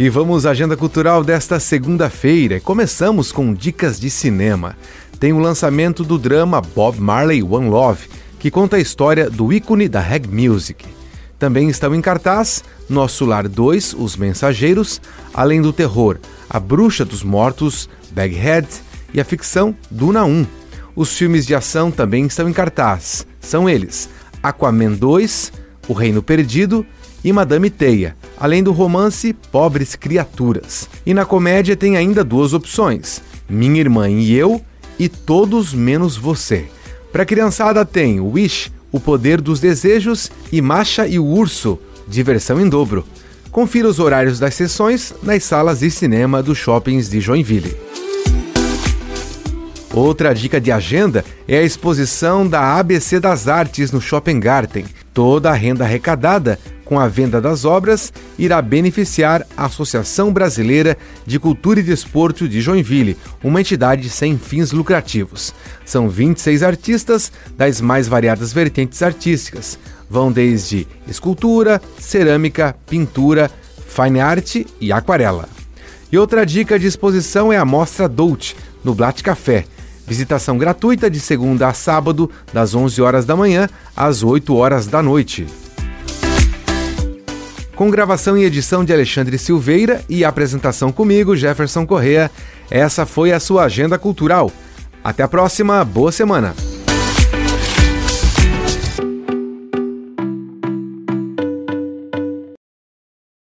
E vamos à agenda cultural desta segunda-feira. Começamos com dicas de cinema. Tem o lançamento do drama Bob Marley One Love, que conta a história do ícone da reggae music. Também estão em cartaz Nosso Lar 2, Os Mensageiros, além do terror A Bruxa dos Mortos, Baghead e a ficção Duna 1. Os filmes de ação também estão em cartaz. São eles Aquaman 2, O Reino Perdido e Madame Teia, além do romance Pobres Criaturas. E na comédia tem ainda duas opções: Minha Irmã e Eu e Todos Menos Você. Para criançada tem Wish, O Poder dos Desejos e Macha e o Urso, diversão em dobro. Confira os horários das sessões nas salas de cinema dos shoppings de Joinville. Outra dica de agenda é a exposição da ABC das Artes no Shopping Garten. Toda a renda arrecadada com a venda das obras irá beneficiar a Associação Brasileira de Cultura e Desporto de Joinville, uma entidade sem fins lucrativos. São 26 artistas das mais variadas vertentes artísticas. Vão desde escultura, cerâmica, pintura, fine art e aquarela. E outra dica de exposição é a Mostra Dolce, no Blatt Café. Visitação gratuita de segunda a sábado, das 11 horas da manhã às 8 horas da noite. Com gravação e edição de Alexandre Silveira e apresentação comigo, Jefferson Correa, essa foi a sua agenda cultural. Até a próxima, boa semana!